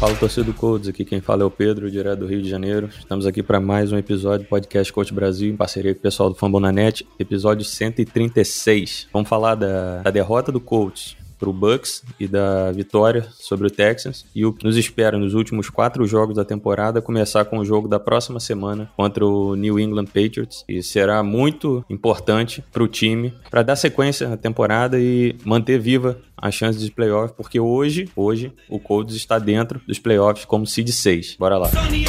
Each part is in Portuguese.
Fala torcida do Codes, aqui quem fala é o Pedro, direto do Rio de Janeiro. Estamos aqui para mais um episódio do podcast Coach Brasil, em parceria com o pessoal do Fambonanet, episódio 136. Vamos falar da, da derrota do Colts para o Bucks e da vitória sobre o Texans e o que nos espera nos últimos quatro jogos da temporada, começar com o jogo da próxima semana contra o New England Patriots e será muito importante para o time para dar sequência à temporada e manter viva a chance de playoff, porque hoje, hoje o Colts está dentro dos playoffs como seed 6. Bora lá. Sunny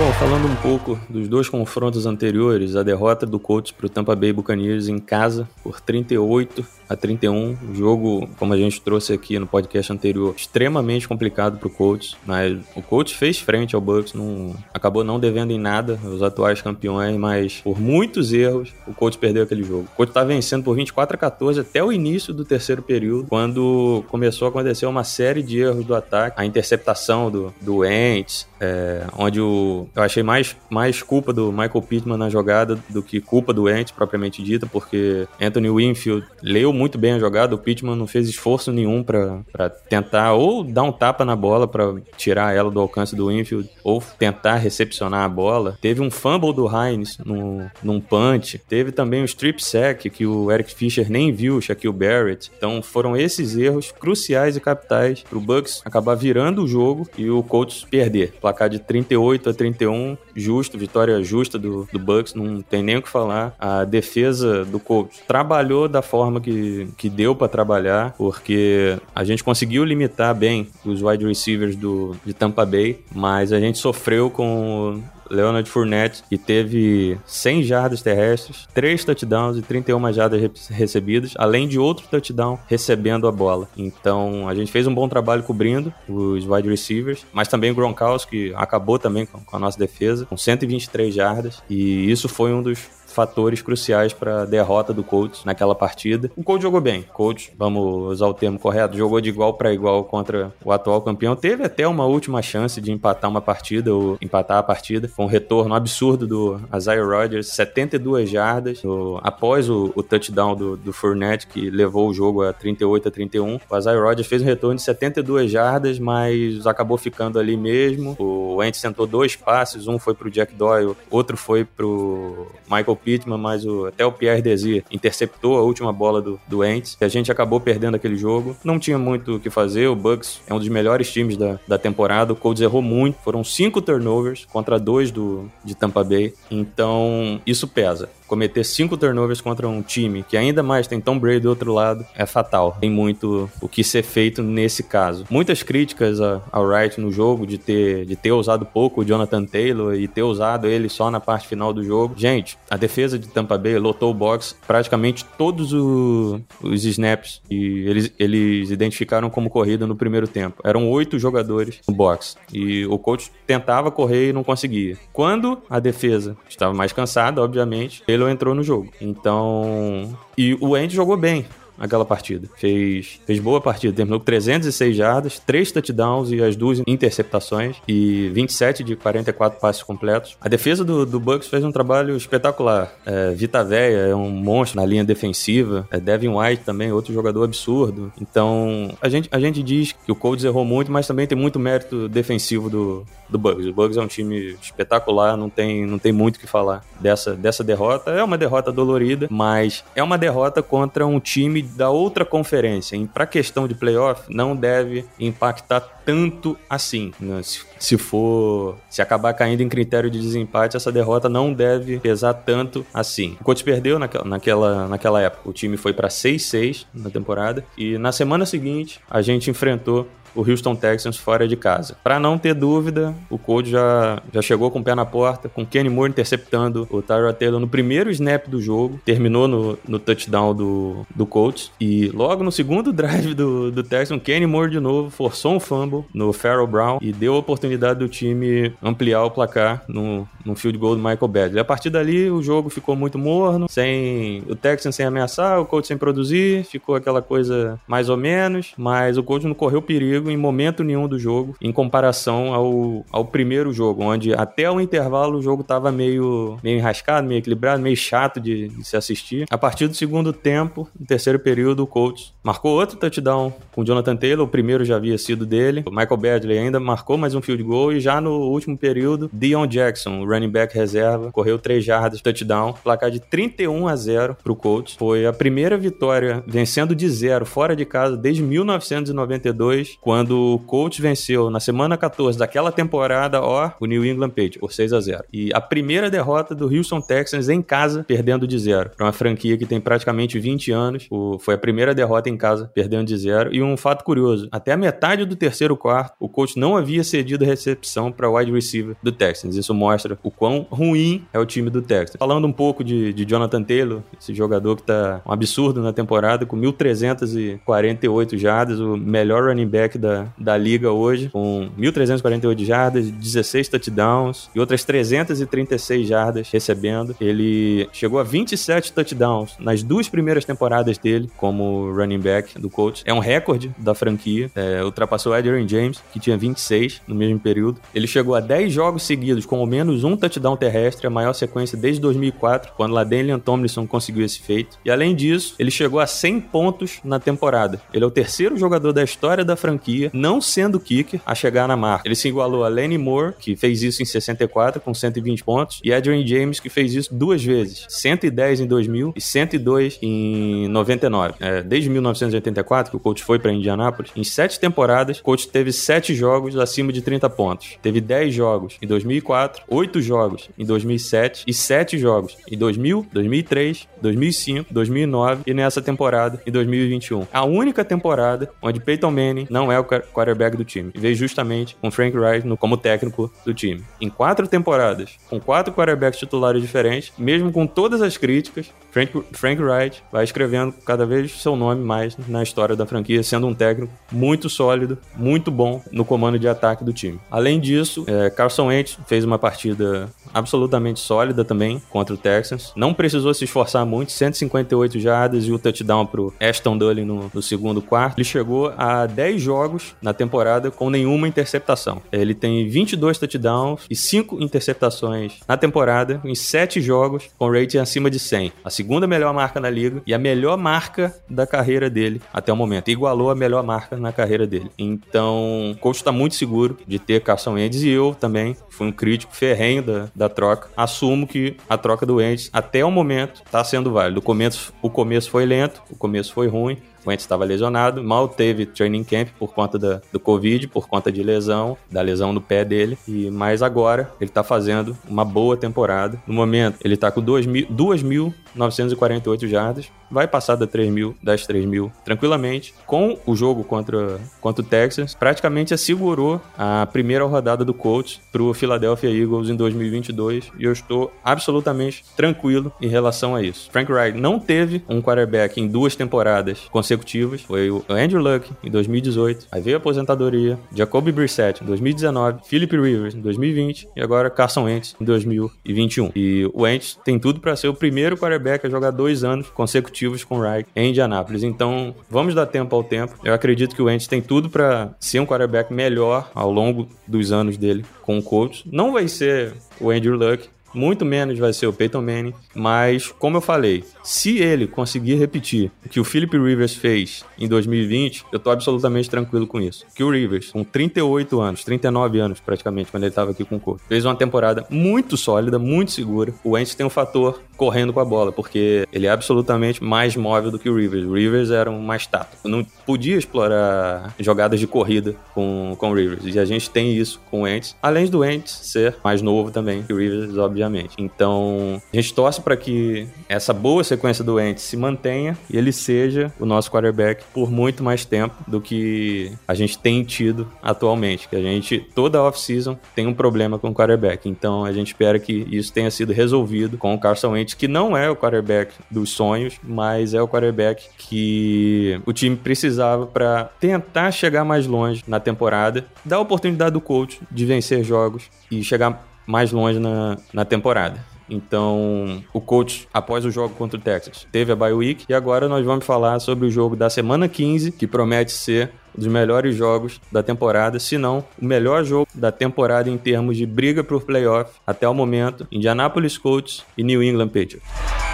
Bom, falando um pouco dos dois confrontos anteriores, a derrota do Colts para o Tampa Bay Buccaneers em casa por 38 a 31, um jogo, como a gente trouxe aqui no podcast anterior, extremamente complicado para o Colts, mas o Colts fez frente ao Bucks, não, acabou não devendo em nada os atuais campeões, mas por muitos erros o Colts perdeu aquele jogo. O Colts está vencendo por 24 a 14 até o início do terceiro período, quando começou a acontecer uma série de erros do ataque, a interceptação do, do Ents, é, onde o, eu achei mais, mais culpa do Michael Pittman na jogada do que culpa do Ents propriamente dita, porque Anthony Winfield leu muito bem a jogada, o Pittman não fez esforço nenhum para tentar ou dar um tapa na bola para tirar ela do alcance do Winfield, ou tentar recepcionar a bola. Teve um fumble do Hines no, num punch, teve também um strip sack que o Eric Fischer nem viu, o Shaquille Barrett. Então foram esses erros cruciais e capitais para o Bucks acabar virando o jogo e o Colts perder. Placar de 38 a 31, justo, vitória justa do, do Bucks, não tem nem o que falar. A defesa do Colts trabalhou da forma que, que deu para trabalhar, porque a gente conseguiu limitar bem os wide receivers do, de Tampa Bay, mas a gente sofreu com Leonard Fournette, que teve 100 jardas terrestres, 3 touchdowns e 31 jardas re- recebidas, além de outro touchdown recebendo a bola. Então, a gente fez um bom trabalho cobrindo os wide receivers, mas também o Gronkowski acabou também com a nossa defesa, com 123 jardas, e isso foi um dos fatores cruciais para a derrota do Colts naquela partida. O Colts jogou bem. O Colts, vamos usar o termo correto, jogou de igual para igual contra o atual campeão. Teve até uma última chance de empatar uma partida ou empatar a partida. Foi um retorno absurdo do Isaiah Rodgers, 72 jardas após o, o touchdown do, do Fournette que levou o jogo a 38 a 31. O Isaiah Rodgers fez um retorno de 72 jardas, mas acabou ficando ali mesmo. O Wentz tentou dois passes, um foi pro Jack Doyle, outro foi pro Michael Pittman, mas o, até o Pierre Desir interceptou a última bola do, do Wentz. E a gente acabou perdendo aquele jogo. Não tinha muito o que fazer. O Bucks é um dos melhores times da, da temporada. O Colts errou muito. Foram cinco turnovers contra dois do, de Tampa Bay. Então, isso pesa. Cometer cinco turnovers contra um time que ainda mais tem Tom Brady do outro lado é fatal. Tem muito o que ser feito nesse caso. Muitas críticas ao Wright no jogo de ter, de ter usado pouco o Jonathan Taylor e ter usado ele só na parte final do jogo. Gente, a defesa de Tampa Bay lotou o box praticamente todos o- os snaps e eles, eles identificaram como corrida no primeiro tempo. Eram oito jogadores no box e o coach tentava correr e não conseguia. Quando a defesa estava mais cansada, obviamente, ele entrou no jogo. Então, e o Andy jogou bem aquela partida. Fez, fez boa partida, terminou com 306 jardas, 3 touchdowns e as duas interceptações e 27 de 44 passes completos. A defesa do, do Bucks fez um trabalho espetacular. É, Vita Veia é um monstro na linha defensiva, é, Devin White também, outro jogador absurdo. Então, a gente, a gente diz que o Colts errou muito, mas também tem muito mérito defensivo do, do Bucks. O Bucks é um time espetacular, não tem, não tem muito o que falar dessa, dessa derrota. É uma derrota dolorida, mas é uma derrota contra um time da outra conferência. Para questão de playoff, não deve impactar tanto assim. né? Se, se for. Se acabar caindo em critério de desempate, essa derrota não deve pesar tanto assim. O Colts perdeu naquela, naquela, naquela época. O time foi para 6-6 na temporada. E na semana seguinte, a gente enfrentou o Houston Texans fora de casa. Para não ter dúvida, o Colts já, já chegou com o pé na porta, com Kenny Moore interceptando o Tyra Taylor no primeiro snap do jogo, terminou no, no touchdown do, do Colts, e logo no segundo drive do, do Texans, Kenny Moore de novo forçou um fumble no Farrell Brown e deu a oportunidade do time ampliar o placar no, no field goal do Michael Badley. A partir dali, o jogo ficou muito morno, sem o Texans sem ameaçar, o Colts sem produzir, ficou aquela coisa mais ou menos, mas o Colts não correu perigo em momento nenhum do jogo, em comparação ao, ao primeiro jogo, onde até o intervalo o jogo estava meio, meio enrascado, meio equilibrado, meio chato de, de, se assistir. A partir do segundo tempo, no terceiro período, o Colts marcou outro touchdown com o Jonathan Taylor, o primeiro já havia sido dele. O Michael Badley ainda marcou mais um field goal e já no último período, Dion Jackson, running back reserva, correu 3 jardas, touchdown, placar de 31 a 0 pro Colts. Foi a primeira vitória vencendo de zero fora de casa desde 1992, quando o Colts venceu na semana 14 daquela temporada, ó, o New England Patriots, por 6 a 0. E a primeira derrota do Houston Texans em casa, perdendo de zero. Para uma franquia que tem praticamente 20 anos, o, foi a primeira derrota em casa, perdendo de zero. E um fato curioso, até a metade do terceiro quarto, o coach não havia cedido recepção para wide receiver do Texans. Isso mostra o quão ruim é o time do Texans. Falando um pouco de, de Jonathan Taylor, esse jogador que tá um absurdo na temporada, com 1.348 jardas, o melhor running back da, da liga hoje, com 1.348 jardas, 16 touchdowns e outras 336 jardas recebendo. Ele chegou a 27 touchdowns nas duas primeiras temporadas dele como running back do coach. É um recorde da franquia. É, ultrapassou Adrian James, que tinha 26 no mesmo período. Ele chegou a 10 jogos seguidos com ao menos um touchdown terrestre, a maior sequência desde 2004, quando LaDainian Tomlinson conseguiu esse feito. E além disso, ele chegou a 100 pontos na temporada. Ele é o terceiro jogador da história da franquia, não sendo kicker, a chegar na marca. Ele se igualou a Lenny Moore, que fez isso em 64 com 120 pontos, e Adrian James, que fez isso duas vezes, 110 em 2000 e 102 em 99. É, desde 1984, que o coach foi para Indianápolis, em sete temporadas, o coach teve sete jogos acima de 30 pontos. Teve 10 jogos em 2004, 8 jogos em 2007 e 7 jogos em 2000, 2003, 2005, 2009 e nessa temporada em 2021. A única temporada onde Peyton Manning não é o quarterback do time. E veio justamente com Frank Wright no, como técnico do time. Em quatro temporadas, com quatro quarterbacks titulares diferentes, mesmo com todas as críticas, Frank, Frank Wright vai escrevendo cada vez seu nome mais na história da franquia, sendo um técnico muito sólido, muito bom no comando de ataque do time. Além disso, é, Carson Wentz fez uma partida absolutamente sólida também contra o Texans. Não precisou se esforçar muito, 158 jardas e o touchdown pro Ashton Dully no, no, segundo quarto. Ele chegou a 10 jogos na temporada com nenhuma interceptação. Ele tem 22 touchdowns e 5 interceptações na temporada em 7 jogos com rating acima de 100. A segunda melhor marca na liga e a melhor marca da carreira dele até o momento. Igualou a melhor marca na carreira dele. Então, o coach está muito seguro de ter Carson Wentz e eu também fui um crítico ferrenho da, da troca. Assumo que a troca do Wentz, até o momento, está sendo válida. O começo, o começo foi lento, o começo foi ruim, o Wentz estava lesionado, mal teve training camp por conta da, do Covid, por conta de lesão, da lesão no pé dele. E mas agora ele está fazendo uma boa temporada. No momento, ele está com 2.948 jardas, vai passar da 3 mil, das 3 mil tranquilamente. Com o jogo contra, contra o Texas, praticamente assegurou a primeira rodada do coach para o Philadelphia Eagles em 2022 e eu estou absolutamente tranquilo em relação a isso. Frank Wright não teve um quarterback em duas temporadas consecutivas. Foi o Andrew Luck em 2018, aí veio a aposentadoria, Jacoby Brissett em 2019, Philip Rivers em 2020 e agora Carson Wentz em 2021. E o Wentz tem tudo para ser o primeiro quarterback a jogar dois anos consecutivos com o Wright em Indianápolis. Então, vamos dar tempo ao tempo. Eu acredito que o Wentz tem tudo para ser um quarterback melhor ao longo dos anos dele com o coach. Não vai ser o Andrew Luck, muito menos vai ser o Peyton Manning, mas como eu falei, se ele conseguir repetir o que o Philip Rivers fez em 2020, eu tô absolutamente tranquilo com isso. Que o Rivers, com 38 anos, 39 anos praticamente, quando ele estava aqui com o corpo, fez uma temporada muito sólida, muito segura. O Wentz tem um fator correndo com a bola, porque ele é absolutamente mais móvel do que o Rivers. O Rivers era um mais tático. Não podia explorar jogadas de corrida com, com o Rivers. E a gente tem isso com o Ents, além do Ents ser mais novo também que o Rivers, obviamente. Então, a gente torce para que essa boa sequência do Ents se mantenha e ele seja o nosso quarterback por muito mais tempo do que a gente tem tido atualmente. Que a gente, toda off-season, tem um problema com o quarterback. Então, a gente espera que isso tenha sido resolvido com o Carson Wentz, que não é o quarterback dos sonhos, mas é o quarterback que o time precisava para tentar chegar mais longe na temporada, dar a oportunidade do coach de vencer jogos e chegar mais longe na, na temporada. Então, o coach, após o jogo contra o Texas, teve a bye week e agora nós vamos falar sobre o jogo da semana 15, que promete ser dos melhores jogos da temporada, se não o melhor jogo da temporada em termos de briga por playoff até o momento, Indianapolis Colts e New England Patriots.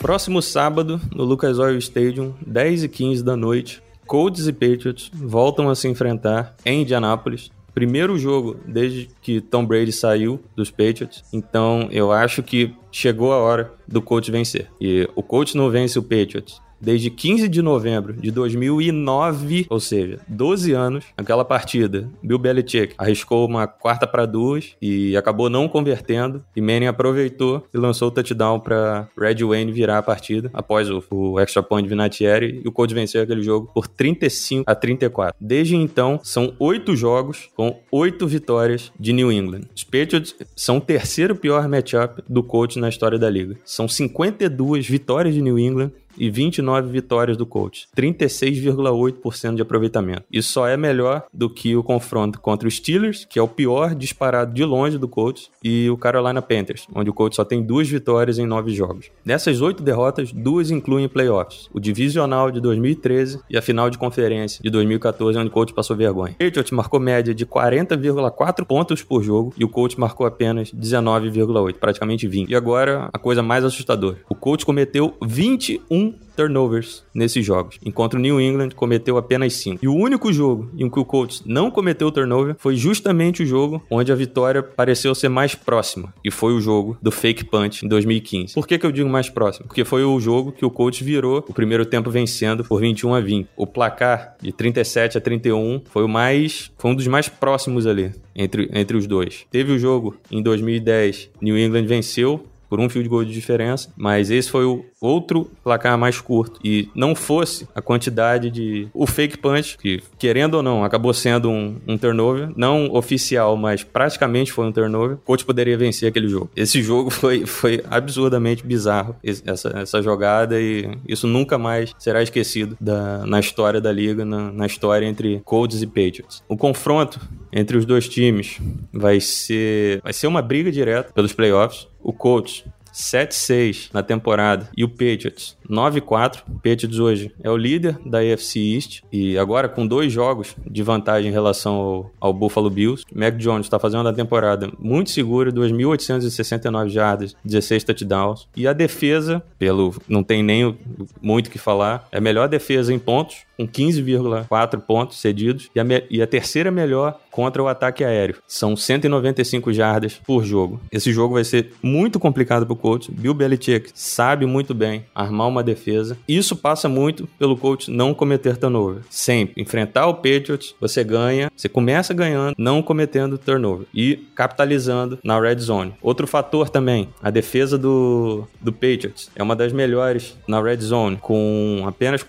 Próximo sábado, no Lucas Oil Stadium, 10 e 15 da noite, Colts e Patriots voltam a se enfrentar em Indianápolis. Primeiro jogo desde que Tom Brady saiu dos Patriots. Então eu acho que chegou a hora do Colts vencer. E o Colts não vence o Patriots desde 15 de novembro de 2009, ou seja, 12 anos, aquela partida, Bill Belichick arriscou uma quarta para duas e acabou não convertendo, e Manning aproveitou e lançou o touchdown para Red Wayne virar a partida após o, o extra point de Vinatieri e o Colts venceu aquele jogo por 35 a 34. Desde então, são oito jogos com oito vitórias de New England. Os Patriots são o terceiro pior matchup do Colts na história da liga. São 52 vitórias de New England e 29 vitórias do Colts, 36,8% de aproveitamento. Isso só é melhor do que o confronto contra os Steelers, que é o pior disparado de longe do Colts, e o Carolina Panthers, onde o Colts só tem duas vitórias em nove jogos. Nessas oito derrotas, duas incluem playoffs, o divisional de 2013 e a final de conferência de 2014, onde o Colts passou vergonha. Patriots marcou média de 40,4 pontos por jogo e o Colts marcou apenas 19,8, praticamente 20. E agora, a coisa mais assustadora. O Colts cometeu 21 turnovers nesses jogos, enquanto o New England cometeu apenas 5. E o único jogo em que o Colts não cometeu turnover foi justamente o jogo onde a vitória pareceu ser mais próxima, e foi o jogo do fake punch em 2015. Por que, que eu digo mais próximo? Porque foi o jogo que o Colts virou o primeiro tempo vencendo por 21 a 20. O placar de 37 a 31 foi o mais, foi um dos mais próximos ali entre, entre os dois. Teve o jogo em 2010, New England venceu por um field goal de diferença, mas esse foi o outro placar mais curto. E não fosse a quantidade de. O fake punch, que querendo ou não, acabou sendo um, um turnover, não oficial, mas praticamente foi um turnover, o coach poderia vencer aquele jogo. Esse jogo foi, foi absurdamente bizarro, essa, essa jogada, e isso nunca mais será esquecido da, na história da liga, na, na história entre Colts e Patriots. O confronto entre os dois times vai ser, vai ser uma briga direta pelos playoffs o Colts 7-6 na temporada e o Patriots 9-4. O Patriots hoje é o líder da AFC East e agora com dois jogos de vantagem em relação ao, ao Buffalo Bills. Mac Jones está fazendo a temporada muito segura, 2.869 jardas, 16 touchdowns. E a defesa, pelo não tem nem muito o que falar, é a melhor defesa em pontos, com 15,4 pontos cedidos, e a, e a terceira melhor contra o ataque aéreo. São 195 jardas por jogo. Esse jogo vai ser muito complicado para o coach. Bill Belichick sabe muito bem armar uma defesa. Isso passa muito pelo coach não cometer turnover. Sempre. Enfrentar o Patriots, você ganha, você começa ganhando, não cometendo turnover e capitalizando na red zone. Outro fator também, a defesa do, do Patriots é uma das melhores na red zone, com apenas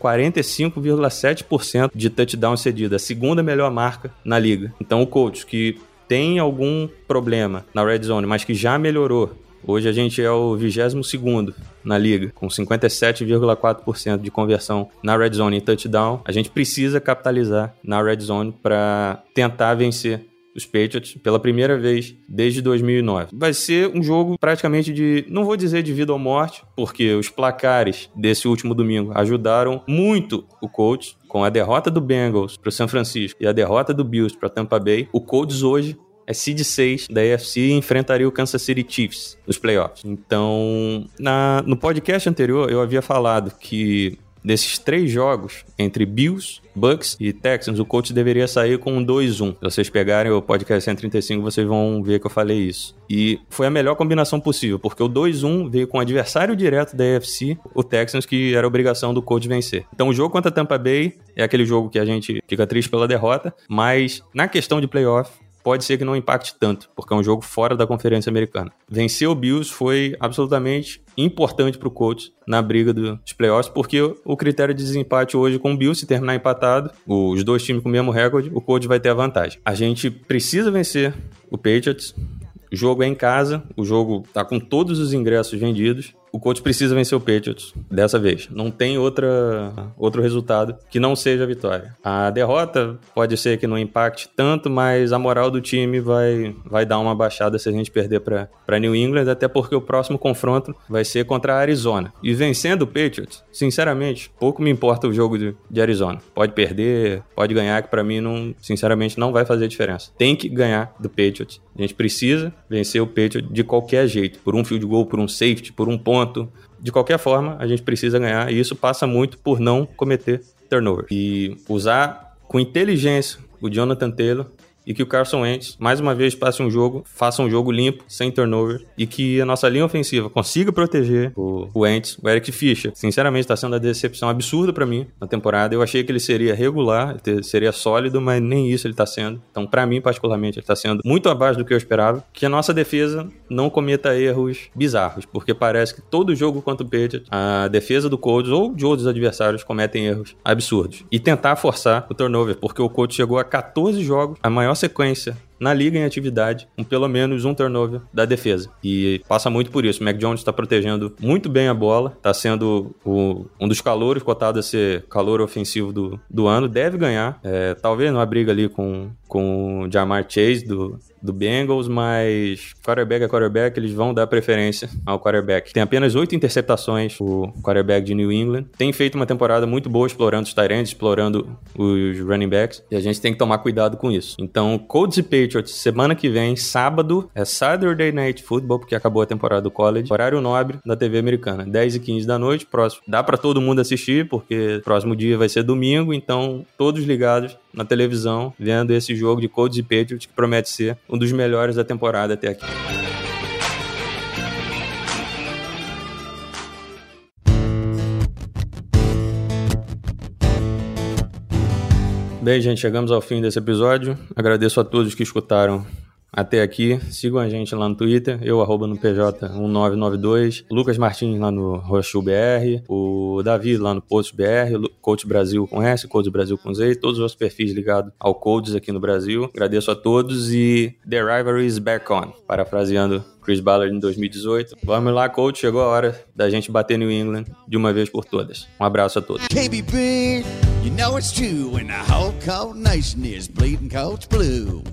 45,7% de touchdown cedido, a segunda melhor marca na liga. Então o coach que tem algum problema na red zone, mas que já melhorou Hoje a gente é o 22 na liga, com 57,4% de conversão na red zone em touchdown. A gente precisa capitalizar na red zone para tentar vencer os Patriots pela primeira vez desde 2009. Vai ser um jogo praticamente de, não vou dizer de vida ou morte, porque os placares desse último domingo ajudaram muito o Colts com a derrota do Bengals para o San Francisco e a derrota do Bills para Tampa Bay. O Colts hoje é seed 6 da AFC e enfrentaria o Kansas City Chiefs nos playoffs. Então, na, no podcast anterior eu havia falado que desses três jogos, entre Bills, Bucks e Texans, o coach deveria sair com um 2-1. Se vocês pegarem o podcast 135, vocês vão ver que eu falei isso. E foi a melhor combinação possível, porque o 2-1 veio com o adversário direto da AFC, o Texans, que era obrigação do coach vencer. Então o jogo contra Tampa Bay é aquele jogo que a gente fica triste pela derrota, mas na questão de playoff, pode ser que não impacte tanto, porque é um jogo fora da Conferência Americana. Vencer o Bills foi absolutamente importante para o coach na briga dos playoffs, porque o critério de desempate hoje com o Bills, se terminar empatado, os dois times com o mesmo recorde, o coach vai ter a vantagem. A gente precisa vencer o Patriots, o jogo é em casa, o jogo tá com todos os ingressos vendidos o coach precisa vencer o Patriots dessa vez. Não tem outra, outro resultado que não seja a vitória. A derrota pode ser que não impacte tanto, mas a moral do time vai, vai dar uma baixada se a gente perder para New England, até porque o próximo confronto vai ser contra a Arizona. E vencendo o Patriots, sinceramente, pouco me importa o jogo de, de Arizona. Pode perder, pode ganhar, que para mim, não, sinceramente, não vai fazer diferença. Tem que ganhar do Patriots. A gente precisa vencer o Patriots de qualquer jeito, por um field goal, por um safety, por um ponto ponto. De qualquer forma, a gente precisa ganhar e isso passa muito por não cometer turnover. E usar com inteligência o Jonathan Taylor e que o Carson Wentz, mais uma vez, passe um jogo, faça um jogo limpo, sem turnover, e que a nossa linha ofensiva consiga proteger o, Wentz, o Eric Fischer. Sinceramente, está sendo uma decepção absurda para mim na temporada. Eu achei que ele seria regular, seria sólido, mas nem isso ele está sendo. Então, para mim, particularmente, ele está sendo muito abaixo do que eu esperava. Que a nossa defesa não cometa erros bizarros, porque parece que todo jogo contra o Patriots, a defesa do Colts ou de outros adversários cometem erros absurdos. E tentar forçar o turnover, porque o Colts chegou a 14 jogos, a maior sequência na liga em atividade, com pelo menos um turnover da defesa. E passa muito por isso. O Mac Jones está protegendo muito bem a bola, está sendo o, um dos calores cotado a ser calor ofensivo do, do ano, deve ganhar. É, talvez numa briga ali com, com o Jamar Chase do, do Bengals, mas quarterback a quarterback, eles vão dar preferência ao quarterback. Tem apenas oito interceptações o quarterback de New England. Tem feito uma temporada muito boa explorando os tight explorando os running backs, e a gente tem que tomar cuidado com isso. Então, Colts e Patriots, semana que vem, sábado, é Saturday Night Football, porque acabou a temporada do college, horário nobre da TV americana, 10 e 15 da noite, próximo. Dá para todo mundo assistir, porque próximo dia vai ser domingo, então todos ligados na televisão, vendo esse jogo de Colts e Patriots, que promete ser um dos melhores da temporada até aqui. Bem, gente, chegamos ao fim desse episódio. Agradeço a todos que escutaram até aqui. Sigam a gente lá no Twitter, eu arroba no PJ1992, Lucas Martins lá no Rochu BR, o Davi lá no Post BR, Coach Brasil com S, Coach Brasil com Z, todos os perfis ligados ao Codes aqui no Brasil. Agradeço a todos e The Rivalry is back on, parafraseando Chris Ballard em 2018. Vamos lá, coach, chegou a hora da gente bater New England de uma vez por todas. Um abraço a todos. KBB, you know it's true when the whole cold nation is bleeding coach blue.